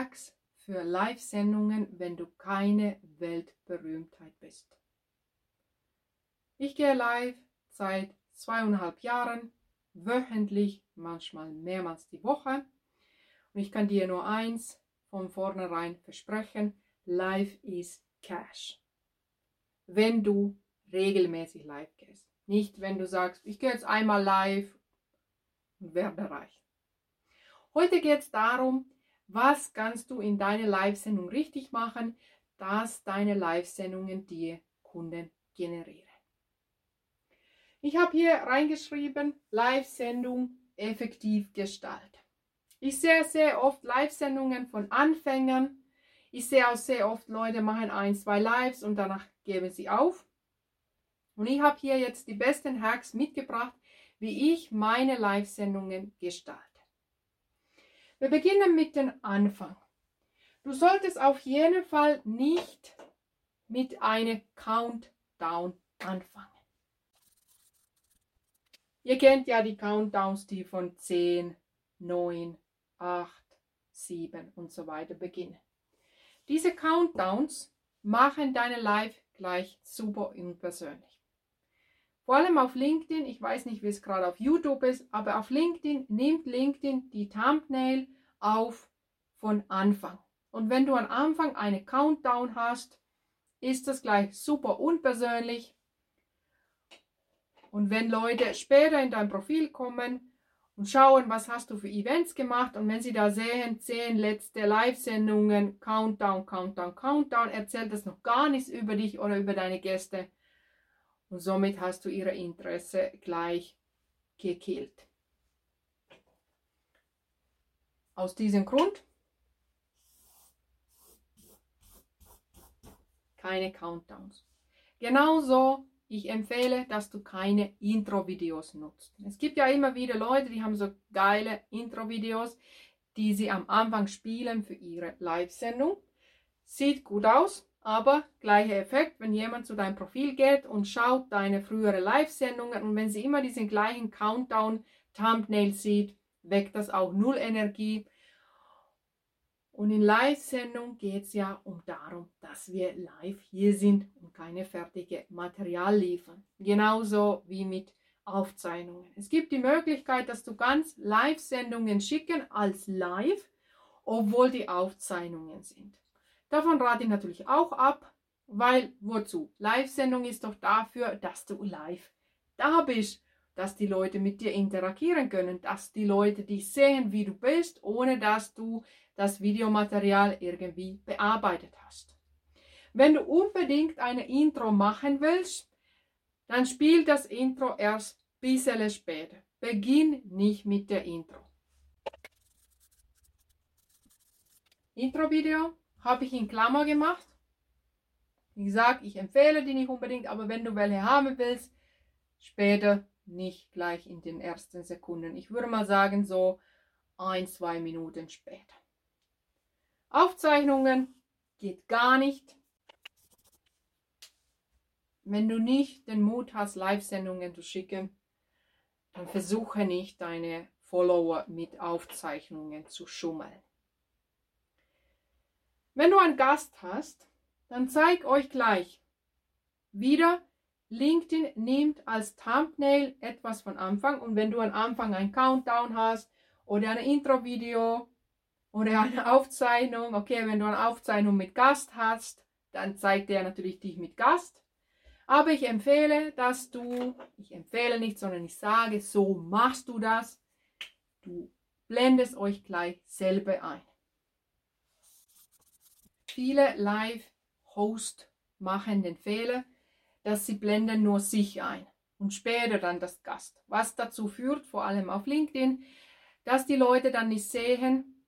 Hacks für Live-Sendungen, wenn du keine Weltberühmtheit bist. Ich gehe live seit zweieinhalb Jahren, wöchentlich, manchmal mehrmals die Woche. Und ich kann dir nur eins von vornherein versprechen, live ist Cash. Wenn du regelmäßig live gehst. Nicht, wenn du sagst, ich gehe jetzt einmal live und werde reich. Heute geht es darum, was kannst du in deiner Live-Sendung richtig machen, dass deine Live-Sendungen dir Kunden generieren. Ich habe hier reingeschrieben, Live-Sendung effektiv gestalten. Ich sehe sehr oft Live-Sendungen von Anfängern. Ich sehe auch sehr oft Leute machen ein, zwei Lives und danach geben sie auf. Und ich habe hier jetzt die besten Hacks mitgebracht, wie ich meine Live-Sendungen gestalte. Wir beginnen mit dem Anfang. Du solltest auf jeden Fall nicht mit einem Countdown anfangen. Ihr kennt ja die Countdowns, die von 10, 9, 8, 7 und so weiter beginnen. Diese Countdowns machen deine Live gleich super unpersönlich. Vor allem auf LinkedIn, ich weiß nicht, wie es gerade auf YouTube ist, aber auf LinkedIn nimmt LinkedIn die Thumbnail auf von Anfang. Und wenn du am Anfang eine Countdown hast, ist das gleich super unpersönlich. Und wenn Leute später in dein Profil kommen und schauen, was hast du für Events gemacht und wenn sie da sehen, zehn letzte Live-Sendungen, Countdown, Countdown, Countdown, erzählt das noch gar nichts über dich oder über deine Gäste und somit hast du ihre Interesse gleich gekillt. Aus diesem Grund keine Countdowns. Genauso, ich empfehle, dass du keine Intro-Videos nutzt. Es gibt ja immer wieder Leute, die haben so geile Intro-Videos, die sie am Anfang spielen für ihre Live-Sendung. Sieht gut aus, aber gleicher Effekt, wenn jemand zu deinem Profil geht und schaut deine frühere Live-Sendungen und wenn sie immer diesen gleichen Countdown-Thumbnail sieht, weckt das auch null Energie. Und in Live-Sendung geht es ja um darum, dass wir live hier sind und keine fertige Material liefern. Genauso wie mit Aufzeichnungen. Es gibt die Möglichkeit, dass du ganz Live-Sendungen schicken als live, obwohl die Aufzeichnungen sind. Davon rate ich natürlich auch ab, weil wozu? Live-Sendung ist doch dafür, dass du live da bist, dass die Leute mit dir interagieren können, dass die Leute dich sehen, wie du bist, ohne dass du das Videomaterial irgendwie bearbeitet hast. Wenn du unbedingt eine Intro machen willst, dann spiel das Intro erst ein bisschen später. Beginn nicht mit der Intro. Intro-Video habe ich in Klammer gemacht. Wie gesagt, ich empfehle die nicht unbedingt, aber wenn du welche haben willst, später nicht gleich in den ersten Sekunden. Ich würde mal sagen, so ein, zwei Minuten später. Aufzeichnungen geht gar nicht. Wenn du nicht den Mut hast, Live-Sendungen zu schicken, dann versuche nicht, deine Follower mit Aufzeichnungen zu schummeln. Wenn du einen Gast hast, dann zeig euch gleich wieder, LinkedIn nimmt als Thumbnail etwas von Anfang und wenn du am Anfang ein Countdown hast oder ein Intro-Video oder eine Aufzeichnung, okay, wenn du eine Aufzeichnung mit Gast hast, dann zeigt er natürlich dich mit Gast. Aber ich empfehle, dass du, ich empfehle nicht, sondern ich sage, so machst du das. Du blendest euch gleich selber ein. Viele Live-Host machen den Fehler, dass sie blenden nur sich ein und später dann das Gast. Was dazu führt, vor allem auf LinkedIn, dass die Leute dann nicht sehen,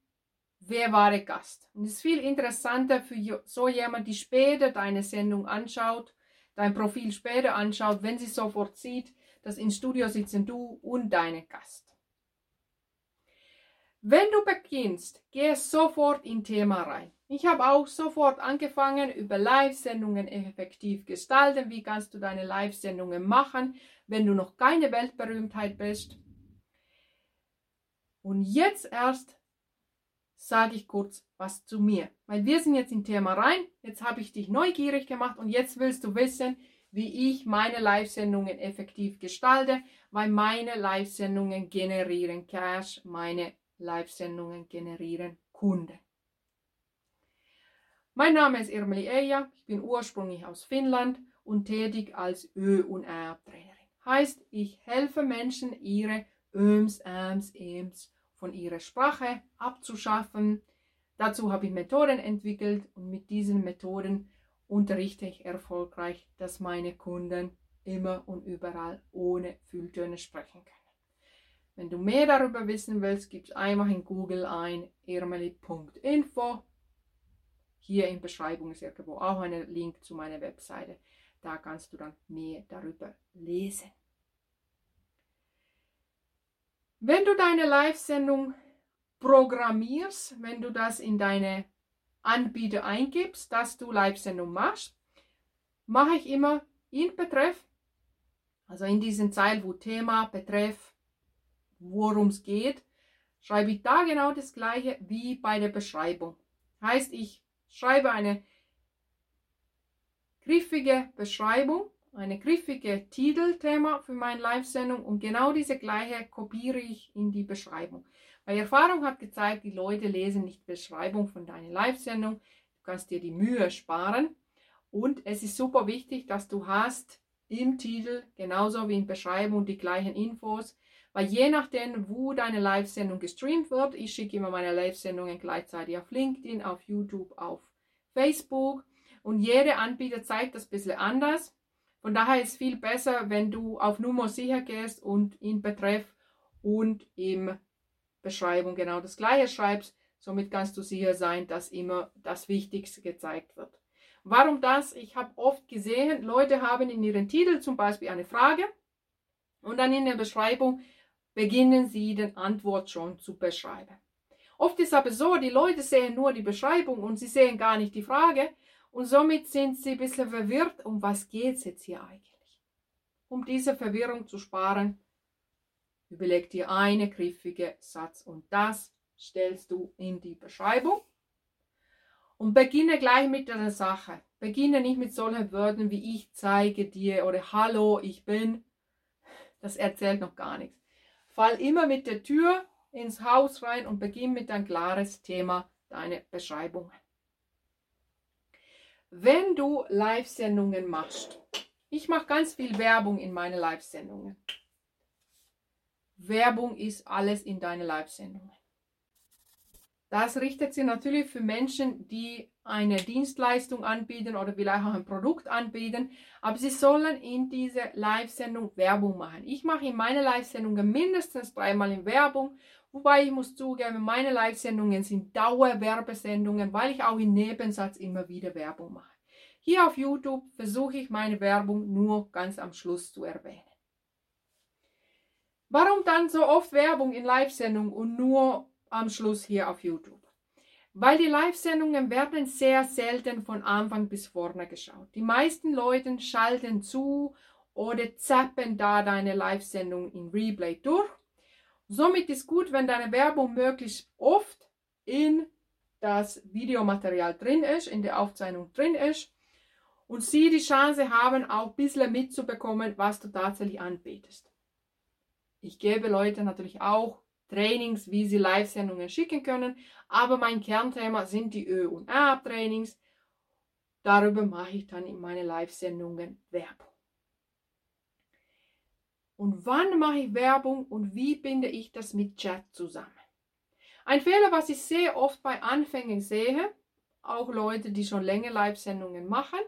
wer war der Gast. Und es ist viel interessanter für so jemand, die später deine Sendung anschaut, dein Profil später anschaut, wenn sie sofort sieht, dass im Studio sitzen du und deine Gast. Wenn du beginnst, geh sofort in Thema rein. Ich habe auch sofort angefangen, über Live-Sendungen effektiv gestalten. Wie kannst du deine Live-Sendungen machen, wenn du noch keine Weltberühmtheit bist? Und jetzt erst sage ich kurz was zu mir. Weil wir sind jetzt im Thema rein, jetzt habe ich dich neugierig gemacht und jetzt willst du wissen, wie ich meine Live-Sendungen effektiv gestalte, weil meine Live-Sendungen generieren Cash, meine Live-Sendungen generieren Kunden. Mein Name ist Irmeli Eija, ich bin ursprünglich aus Finnland und tätig als Ö- und R-Trainerin. Heißt, ich helfe Menschen, ihre Öms, Äms, Ems von ihrer Sprache abzuschaffen. Dazu habe ich Methoden entwickelt und mit diesen Methoden unterrichte ich erfolgreich, dass meine Kunden immer und überall ohne Fülltöne sprechen können. Wenn du mehr darüber wissen willst, gib einfach in Google ein irmeli.info. Hier in Beschreibung ist irgendwo auch ein Link zu meiner Webseite. Da kannst du dann mehr darüber lesen. Wenn du deine Live-Sendung programmierst, wenn du das in deine Anbieter eingibst, dass du Live-Sendung machst, mache ich immer in Betreff, also in diesem Zeil, wo Thema, Betreff, worum es geht, schreibe ich da genau das gleiche wie bei der Beschreibung. Heißt, ich schreibe eine griffige Beschreibung, eine griffige Titelthema für meine Live-Sendung und genau diese gleiche kopiere ich in die Beschreibung. Weil Erfahrung hat gezeigt, die Leute lesen nicht Beschreibung von deiner Live-Sendung. Du kannst dir die Mühe sparen. Und es ist super wichtig, dass du hast im Titel genauso wie in Beschreibung die gleichen Infos. Weil je nachdem, wo deine Live-Sendung gestreamt wird, ich schicke immer meine Live-Sendungen gleichzeitig auf LinkedIn, auf YouTube, auf Facebook. Und jeder Anbieter zeigt das ein bisschen anders. Von daher ist es viel besser, wenn du auf Nummer sicher gehst und in Betreff und im Beschreibung genau das gleiche schreibst. Somit kannst du sicher sein, dass immer das Wichtigste gezeigt wird. Warum das? Ich habe oft gesehen, Leute haben in ihren Titel zum Beispiel eine Frage und dann in der Beschreibung beginnen sie den Antwort schon zu beschreiben. Oft ist aber so, die Leute sehen nur die Beschreibung und sie sehen gar nicht die Frage und somit sind sie ein bisschen verwirrt, um was geht es jetzt hier eigentlich. Um diese Verwirrung zu sparen, Überleg dir eine griffige Satz und das stellst du in die Beschreibung. Und beginne gleich mit der Sache. Beginne nicht mit solchen Wörtern wie ich zeige dir oder Hallo, ich bin. Das erzählt noch gar nichts. Fall immer mit der Tür ins Haus rein und beginn mit ein klares Thema, deine Beschreibungen. Wenn du Live-Sendungen machst, ich mache ganz viel Werbung in meine Live-Sendungen. Werbung ist alles in deine Live-Sendungen. Das richtet sich natürlich für Menschen, die eine Dienstleistung anbieten oder vielleicht auch ein Produkt anbieten, aber sie sollen in diese Live-Sendung Werbung machen. Ich mache in meine Live-Sendungen mindestens dreimal in Werbung, wobei ich muss zugeben, meine Live-Sendungen sind Dauerwerbesendungen, weil ich auch im Nebensatz immer wieder Werbung mache. Hier auf YouTube versuche ich meine Werbung nur ganz am Schluss zu erwähnen. Warum dann so oft Werbung in Live-Sendungen und nur am Schluss hier auf YouTube? Weil die Live-Sendungen werden sehr selten von Anfang bis vorne geschaut. Die meisten Leute schalten zu oder zappen da deine Live-Sendung in Replay durch. Somit ist gut, wenn deine Werbung möglichst oft in das Videomaterial drin ist, in der Aufzeichnung drin ist und sie die Chance haben, auch ein bisschen mitzubekommen, was du tatsächlich anbietest. Ich gebe Leute natürlich auch Trainings, wie sie Live-Sendungen schicken können, aber mein Kernthema sind die Ö- und A-Trainings. Darüber mache ich dann in meine Live-Sendungen Werbung. Und wann mache ich Werbung und wie binde ich das mit Chat zusammen? Ein Fehler, was ich sehr oft bei Anfängen sehe, auch Leute, die schon länger Live-Sendungen machen,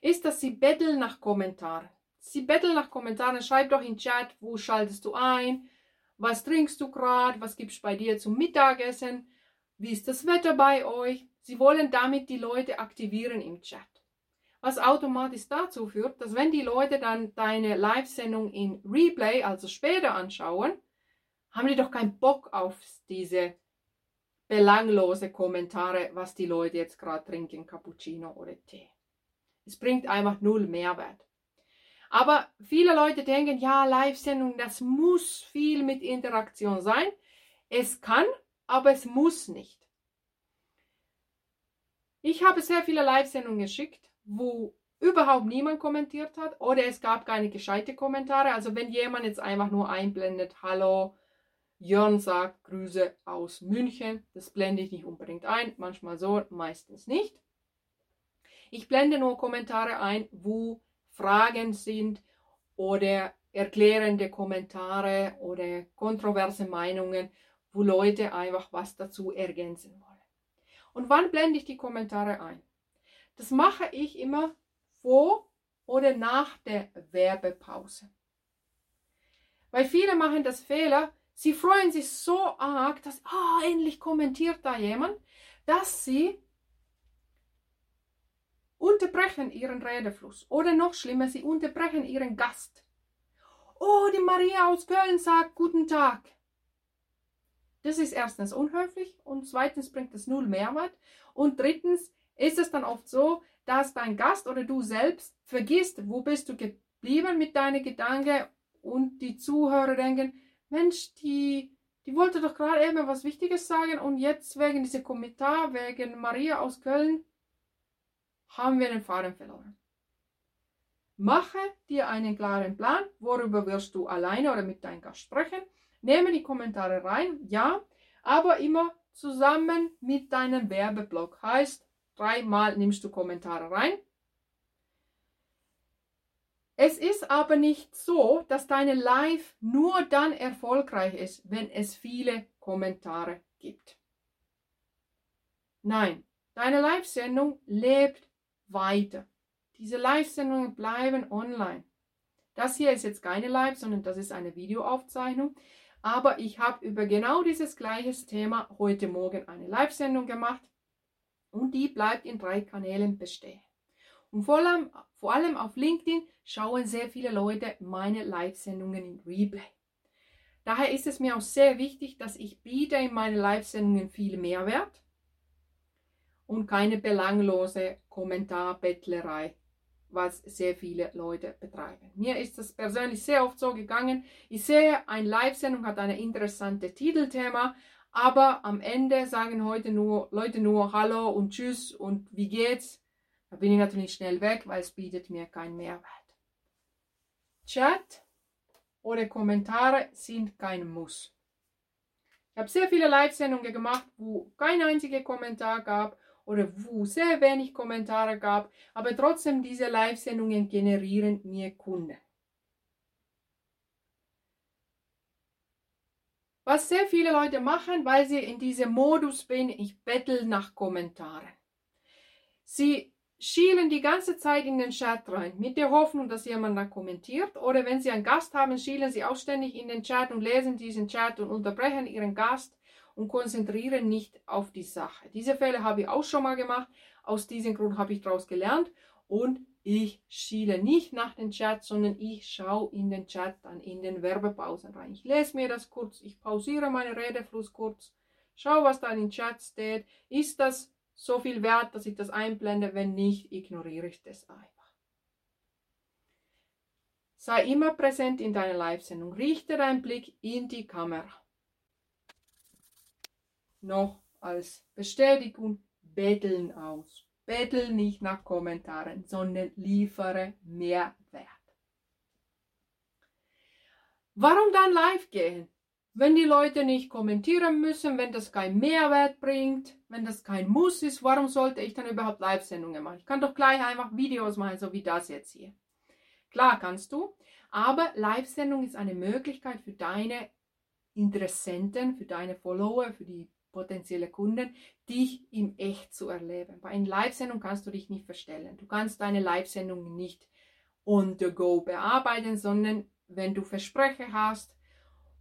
ist, dass sie betteln nach Kommentaren. Sie betteln nach Kommentaren. Schreib doch in Chat, wo schaltest du ein? Was trinkst du gerade? Was gibt es bei dir zum Mittagessen? Wie ist das Wetter bei euch? Sie wollen damit die Leute aktivieren im Chat. Was automatisch dazu führt, dass wenn die Leute dann deine Live-Sendung in Replay, also später anschauen, haben die doch keinen Bock auf diese belanglose Kommentare, was die Leute jetzt gerade trinken, Cappuccino oder Tee. Es bringt einfach null Mehrwert. Aber viele Leute denken, ja, Live-Sendung, das muss viel mit Interaktion sein. Es kann, aber es muss nicht. Ich habe sehr viele Live-Sendungen geschickt, wo überhaupt niemand kommentiert hat oder es gab keine gescheite Kommentare. Also wenn jemand jetzt einfach nur einblendet, hallo, Jörn sagt Grüße aus München, das blende ich nicht unbedingt ein, manchmal so, meistens nicht. Ich blende nur Kommentare ein, wo Fragen sind oder erklärende Kommentare oder kontroverse Meinungen, wo Leute einfach was dazu ergänzen wollen. Und wann blende ich die Kommentare ein? Das mache ich immer vor oder nach der Werbepause. Weil viele machen das Fehler, sie freuen sich so arg, dass, ah, endlich kommentiert da jemand, dass sie unterbrechen ihren Redefluss. Oder noch schlimmer, sie unterbrechen ihren Gast. Oh, die Maria aus Köln sagt guten Tag. Das ist erstens unhöflich und zweitens bringt es null Mehrwert. Und drittens ist es dann oft so, dass dein Gast oder du selbst vergisst, wo bist du geblieben mit deinen Gedanken und die Zuhörer denken, Mensch, die, die wollte doch gerade eben was Wichtiges sagen und jetzt wegen diesem Kommentar, wegen Maria aus Köln, haben wir den Faden verloren. Mache dir einen klaren Plan, worüber wirst du alleine oder mit deinem Gast sprechen. Nehme die Kommentare rein, ja, aber immer zusammen mit deinem Werbeblock. Heißt, dreimal nimmst du Kommentare rein. Es ist aber nicht so, dass deine Live nur dann erfolgreich ist, wenn es viele Kommentare gibt. Nein, deine Live-Sendung lebt weiter. Diese Live-Sendungen bleiben online. Das hier ist jetzt keine Live, sondern das ist eine Videoaufzeichnung. Aber ich habe über genau dieses gleiche Thema heute Morgen eine Live-Sendung gemacht und die bleibt in drei Kanälen bestehen. Und vor allem, vor allem auf LinkedIn schauen sehr viele Leute meine Live-Sendungen in Replay. Daher ist es mir auch sehr wichtig, dass ich biete in meinen Live-Sendungen viel Mehrwert und keine belanglose Kommentarbettlerei was sehr viele Leute betreiben. Mir ist das persönlich sehr oft so gegangen. Ich sehe, eine Live-Sendung hat ein interessantes Titelthema, aber am Ende sagen heute nur Leute nur Hallo und Tschüss und wie geht's? Da bin ich natürlich schnell weg, weil es bietet mir keinen Mehrwert. Chat oder Kommentare sind kein Muss. Ich habe sehr viele Live-Sendungen gemacht, wo kein einziger Kommentar gab oder wo sehr wenig Kommentare gab, aber trotzdem diese Live-Sendungen generieren mir Kunden. Was sehr viele Leute machen, weil sie in diesem Modus bin, ich bettel nach Kommentaren. Sie schielen die ganze Zeit in den Chat rein, mit der Hoffnung, dass jemand da kommentiert. Oder wenn sie einen Gast haben, schielen sie auch ständig in den Chat und lesen diesen Chat und unterbrechen ihren Gast und konzentrieren nicht auf die Sache. Diese Fälle habe ich auch schon mal gemacht. Aus diesem Grund habe ich daraus gelernt und ich schiele nicht nach dem Chat, sondern ich schaue in den Chat dann in den Werbepausen rein. Ich lese mir das kurz, ich pausiere meinen Redefluss kurz, schaue, was da in den Chat steht. Ist das so viel wert, dass ich das einblende? Wenn nicht, ignoriere ich das einfach. Sei immer präsent in deiner Live-Sendung. Richte deinen Blick in die Kamera noch als Bestätigung betteln aus. Bettel nicht nach Kommentaren, sondern liefere Mehrwert. Warum dann live gehen? Wenn die Leute nicht kommentieren müssen, wenn das kein Mehrwert bringt, wenn das kein Muss ist, warum sollte ich dann überhaupt Live-Sendungen machen? Ich kann doch gleich einfach Videos machen, so wie das jetzt hier. Klar kannst du, aber Live-Sendung ist eine Möglichkeit für deine Interessenten, für deine Follower, für die potenzielle Kunden, dich im Echt zu erleben. Bei einer Live-Sendung kannst du dich nicht verstellen. Du kannst deine Live-Sendung nicht on the go bearbeiten, sondern wenn du Versprechen hast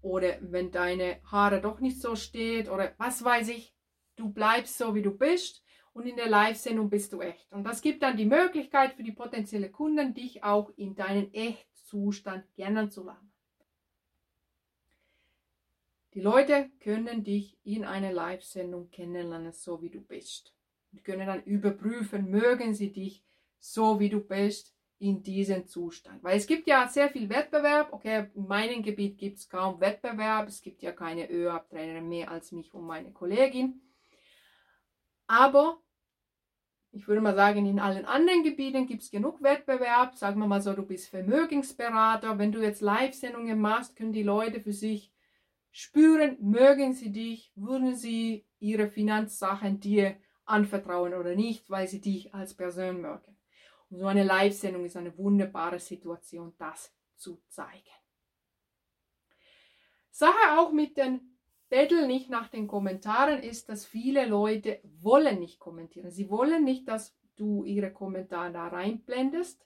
oder wenn deine Haare doch nicht so steht oder was weiß ich, du bleibst so wie du bist und in der Live-Sendung bist du echt. Und das gibt dann die Möglichkeit für die potenziellen Kunden, dich auch in deinen Echtzustand kennenzulernen. Die Leute können dich in einer Live-Sendung kennenlernen, so wie du bist. Und können dann überprüfen, mögen sie dich so wie du bist in diesem Zustand. Weil es gibt ja sehr viel Wettbewerb. Okay, in meinem Gebiet gibt es kaum Wettbewerb. Es gibt ja keine ÖAB-Trainer mehr als mich und meine Kollegin. Aber ich würde mal sagen, in allen anderen Gebieten gibt es genug Wettbewerb. Sagen wir mal so, du bist Vermögensberater. Wenn du jetzt Live-Sendungen machst, können die Leute für sich spüren, mögen sie dich, würden sie ihre Finanzsachen dir anvertrauen oder nicht, weil sie dich als Person mögen. Und so eine Live-Sendung ist eine wunderbare Situation, das zu zeigen. Sache auch mit den Bettel nicht nach den Kommentaren ist, dass viele Leute wollen nicht kommentieren. Sie wollen nicht, dass du ihre Kommentare da reinblendest.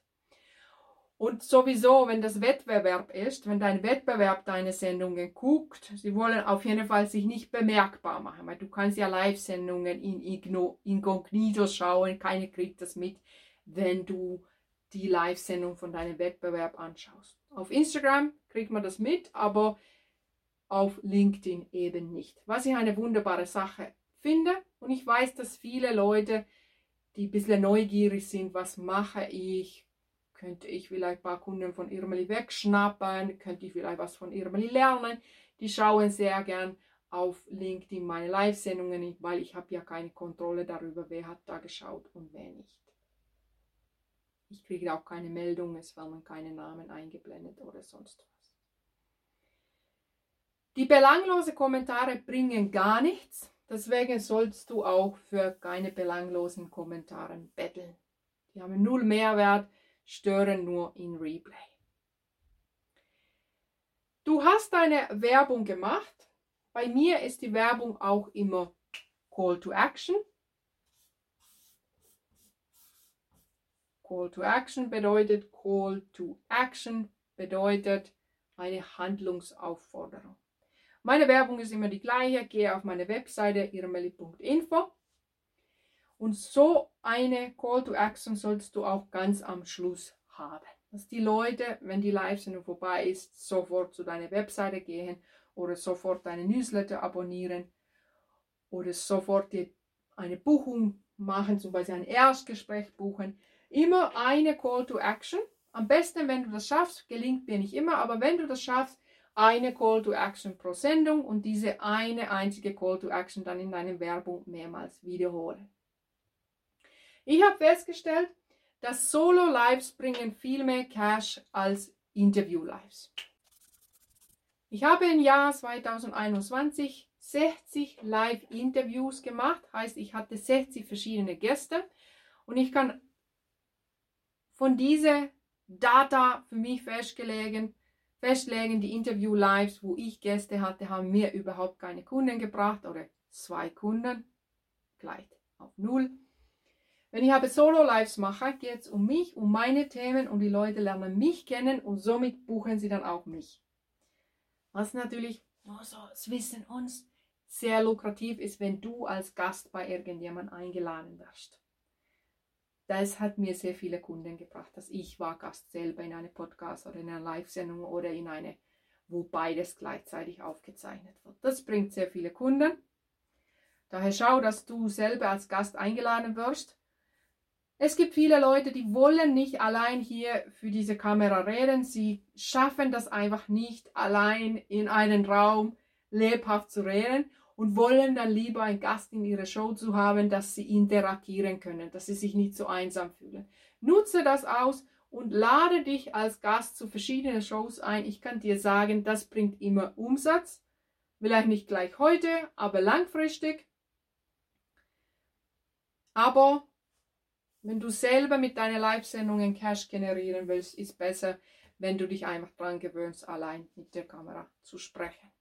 Und sowieso, wenn das Wettbewerb ist, wenn dein Wettbewerb deine Sendungen guckt, sie wollen auf jeden Fall sich nicht bemerkbar machen, weil du kannst ja Live-Sendungen in Inkognito schauen, keiner kriegt das mit, wenn du die Live-Sendung von deinem Wettbewerb anschaust. Auf Instagram kriegt man das mit, aber auf LinkedIn eben nicht. Was ich eine wunderbare Sache finde. Und ich weiß, dass viele Leute, die ein bisschen neugierig sind, was mache ich, könnte ich vielleicht ein paar Kunden von Irmeli wegschnappen, könnte ich vielleicht was von Irmeli lernen. Die schauen sehr gern auf LinkedIn meine Live-Sendungen, weil ich habe ja keine Kontrolle darüber, wer hat da geschaut und wer nicht. Ich kriege auch keine Meldung, es werden keine Namen eingeblendet oder sonst was. Die belanglose Kommentare bringen gar nichts. Deswegen sollst du auch für keine belanglosen Kommentare betteln. Die haben null Mehrwert, stören nur in Replay. Du hast deine Werbung gemacht. Bei mir ist die Werbung auch immer Call to Action. Call to Action bedeutet Call to Action bedeutet eine Handlungsaufforderung. Meine Werbung ist immer die gleiche. Gehe auf meine Webseite irmeli.info. Und so eine Call to Action sollst du auch ganz am Schluss haben. Dass die Leute, wenn die Live-Sendung vorbei ist, sofort zu deiner Webseite gehen oder sofort deine Newsletter abonnieren oder sofort eine Buchung machen, zum Beispiel ein Erstgespräch buchen. Immer eine Call to Action. Am besten, wenn du das schaffst, gelingt mir nicht immer, aber wenn du das schaffst, eine Call to Action pro Sendung und diese eine einzige Call to Action dann in deiner Werbung mehrmals wiederholen. Ich habe festgestellt, dass Solo-Lives bringen viel mehr Cash als Interview-Lives. Ich habe im Jahr 2021 60 Live-Interviews gemacht, heißt ich hatte 60 verschiedene Gäste und ich kann von dieser Data für mich festgelegen, festlegen, die Interview-Lives, wo ich Gäste hatte, haben mir überhaupt keine Kunden gebracht oder zwei Kunden, gleich auf null. Wenn ich aber Solo-Lives mache, geht es um mich, um meine Themen und die Leute lernen mich kennen und somit buchen sie dann auch mich. Was natürlich, nur so, das wissen uns, sehr lukrativ ist, wenn du als Gast bei irgendjemandem eingeladen wirst das hat mir sehr viele Kunden gebracht, dass ich war Gast selber in einem Podcast oder in einer Live-Sendung oder in eine, wo beides gleichzeitig aufgezeichnet wird. Das bringt sehr viele Kunden. Daher schau, dass du selber als Gast eingeladen wirst. Es gibt viele Leute, die wollen nicht allein hier für diese Kamera reden. Sie schaffen das einfach nicht, allein in einem Raum lebhaft zu reden und wollen dann lieber einen Gast in ihrer Show zu haben, dass sie interagieren können, dass sie sich nicht so einsam fühlen. Nutze das aus und lade dich als Gast zu verschiedenen Shows ein. Ich kann dir sagen, das bringt immer Umsatz. Vielleicht nicht gleich heute, aber langfristig. Aber wenn du selber mit deinen Live-Sendungen Cash generieren willst, ist besser, wenn du dich einfach dran gewöhnst, allein mit der Kamera zu sprechen.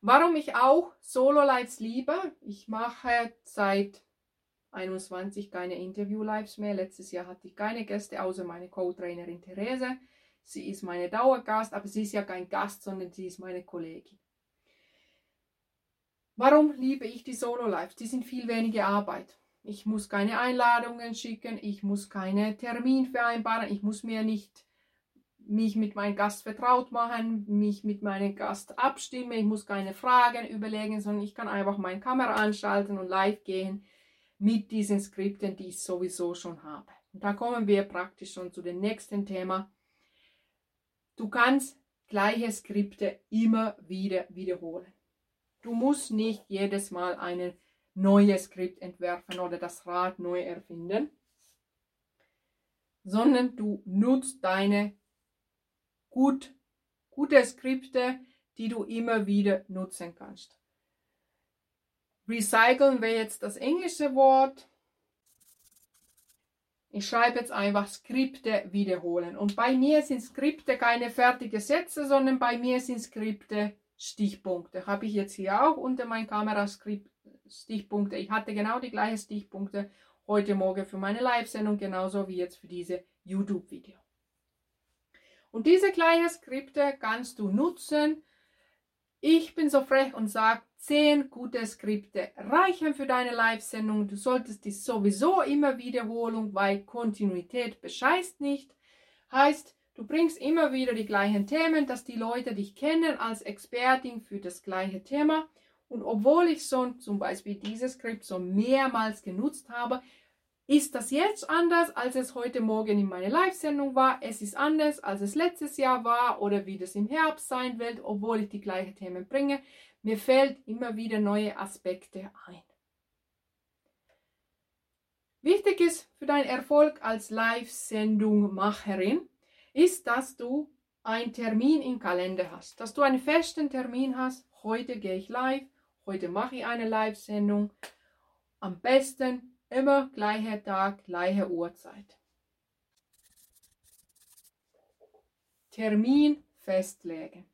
Warum ich auch Solo-Lives liebe, ich mache seit 21 keine Interview-Lives mehr. Letztes Jahr hatte ich keine Gäste, außer meine Co-Trainerin Therese. Sie ist meine Dauergast, aber sie ist ja kein Gast, sondern sie ist meine Kollegin. Warum liebe ich die Solo-Lives? Die sind viel weniger Arbeit. Ich muss keine Einladungen schicken, ich muss keine Termin vereinbaren, ich muss mir nicht mich mit meinem Gast vertraut machen, mich mit meinem Gast abstimmen. Ich muss keine Fragen überlegen, sondern ich kann einfach meine Kamera anschalten und live gehen mit diesen Skripten, die ich sowieso schon habe. Und da kommen wir praktisch schon zu dem nächsten Thema. Du kannst gleiche Skripte immer wieder wiederholen. Du musst nicht jedes Mal einen neues Skript entwerfen oder das Rad neu erfinden, sondern du nutzt deine gut, gute Skripte, die du immer wieder nutzen kannst. Recyceln wäre jetzt das englische Wort. Ich schreibe jetzt einfach Skripte wiederholen. Und bei mir sind Skripte keine fertigen Sätze, sondern bei mir sind Skripte Stichpunkte. Habe ich jetzt hier auch unter meinem Kameraskript Stichpunkte. Ich hatte genau die gleichen Stichpunkte heute Morgen für meine Live-Sendung, genauso wie jetzt für diese YouTube-Video. Und diese kleinen Skripte kannst du nutzen. Ich bin so frech und sage, 10 gute Skripte reichen für deine Live-Sendung. Du solltest die sowieso immer wiederholen, weil Kontinuität bescheißt nicht. Heißt, du bringst immer wieder die gleichen Themen, dass die Leute dich kennen als Expertin für das gleiche Thema. Und obwohl ich schon zum Beispiel dieses Skript so mehrmals genutzt habe, ist das jetzt anders, als es heute Morgen in meiner Live-Sendung war? Es ist anders, als es letztes Jahr war oder wie das im Herbst sein wird, obwohl ich die gleichen Themen bringe. Mir fällt immer wieder neue Aspekte ein. Wichtig ist für deinen Erfolg als Live-Sendung-Macherin, ist, dass du einen Termin im Kalender hast, dass du einen festen Termin hast. Heute gehe ich live, heute mache ich eine Live-Sendung. Am besten Immer gleicher Tag, gleiche Uhrzeit. Termin festlegen.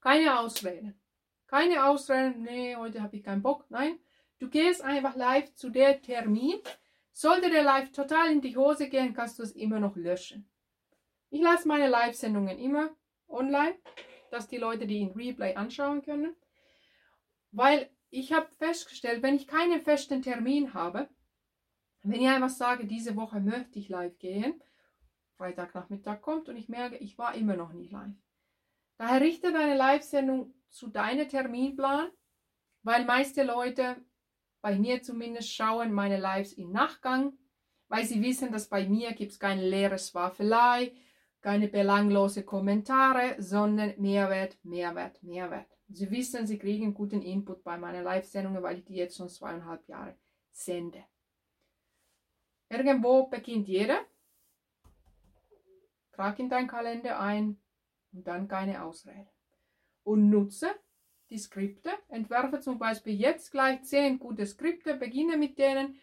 Keine Ausreden. Keine Ausreden, nee, heute habe ich keinen Bock. Nein, du gehst einfach live zu der Termin. Sollte der Live total in die Hose gehen, kannst du es immer noch löschen. Ich lasse meine Live-Sendungen immer online, dass die Leute die in Replay anschauen können. Weil ich habe festgestellt, wenn ich keinen festen Termin habe, wenn ich einfach sage, diese Woche möchte ich live gehen, Freitagnachmittag kommt und ich merke, ich war immer noch nicht live. Daher richte deine Live-Sendung zu deinem Terminplan, weil meiste Leute, bei mir zumindest, schauen meine Lives im Nachgang, weil sie wissen, dass bei mir gibt es keine leere Schwafelei, keine belanglose Kommentare, sondern Mehrwert, Mehrwert, Mehrwert. Sie wissen, sie kriegen guten Input bei meinen Live-Sendungen, weil ich die jetzt schon zweieinhalb Jahre sende. Irgendwo beginnt jeder. Trag in deinen Kalender ein und dann keine Ausrede. Und nutze die Skripte. Entwerfe zum Beispiel jetzt gleich zehn gute Skripte, beginne mit denen.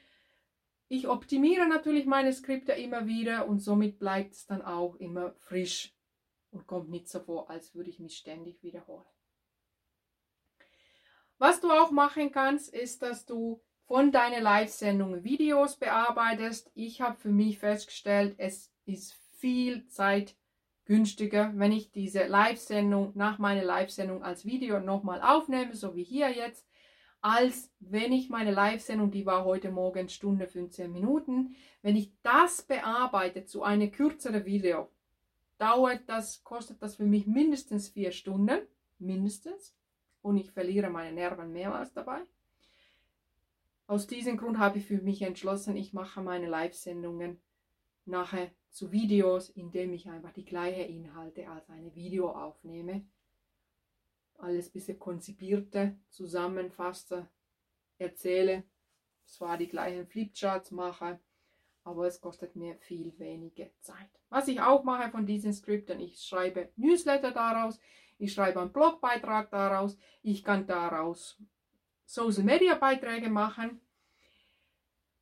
Ich optimiere natürlich meine Skripte immer wieder und somit bleibt es dann auch immer frisch und kommt nicht so vor, als würde ich mich ständig wiederholen. Was du auch machen kannst, ist, dass du von deinen Live-Sendungen Videos bearbeitest. Ich habe für mich festgestellt, es ist viel Zeit günstiger, wenn ich diese Live-Sendung nach meiner Live-Sendung als Video nochmal aufnehme, so wie hier jetzt, als wenn ich meine Live-Sendung, die war heute Morgen Stunde 15 Minuten, wenn ich das bearbeite zu einem kürzeren Video, dauert das, kostet das für mich mindestens vier Stunden, mindestens, und ich verliere meine Nerven mehrmals dabei. Aus diesem Grund habe ich für mich entschlossen, ich mache meine Live-Sendungen nachher zu Videos, indem ich einfach die gleichen Inhalte als eine Video aufnehme. Alles ein bisschen konzipierter, zusammenfasse, erzähle, zwar die gleichen Flipcharts mache, aber es kostet mir viel weniger Zeit. Was ich auch mache von diesen Skripten, ich schreibe Newsletter daraus, ich schreibe einen Blogbeitrag daraus, ich kann daraus Social Media Beiträge machen.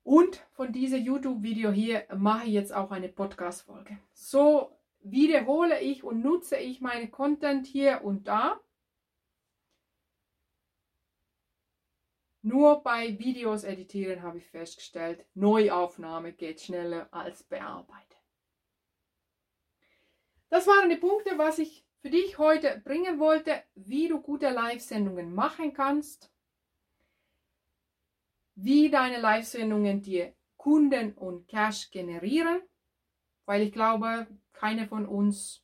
Und von diesem YouTube-Video hier mache ich jetzt auch eine Podcast-Folge. So wiederhole ich und nutze ich meine Content hier und da. Nur bei Videos editieren habe ich festgestellt, Neuaufnahme geht schneller als bearbeiten. Das waren die Punkte, was ich für dich heute bringen wollte, wie du gute Live-Sendungen machen kannst wie deine Live-Sendungen dir Kunden und Cash generieren, weil ich glaube, keine von uns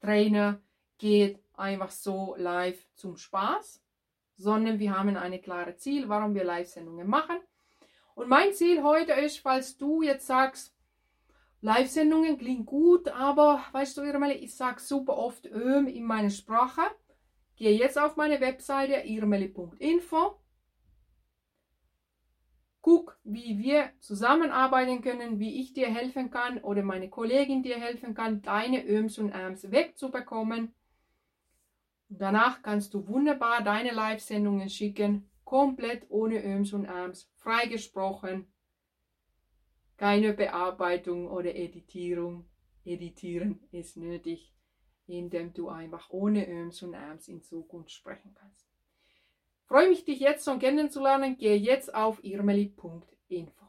Trainer geht einfach so live zum Spaß, sondern wir haben ein klares Ziel, warum wir Live-Sendungen machen. Und mein Ziel heute ist, falls du jetzt sagst, Live-Sendungen klingt gut, aber weißt du, Irmeli, ich sage super oft Öm in meiner Sprache. Gehe jetzt auf meine Webseite irmeli.info Guck, wie wir zusammenarbeiten können, wie ich dir helfen kann oder meine Kollegin dir helfen kann, deine Öms und Äms wegzubekommen. Danach kannst du wunderbar deine Live-Sendungen schicken, komplett ohne Öms und Äms, freigesprochen. Keine Bearbeitung oder Editierung. Editieren ist nötig, indem du einfach ohne Öms und Äms in Zukunft sprechen kannst. Freue mich, dich jetzt schon kennenzulernen. Gehe jetzt auf irmeli.info.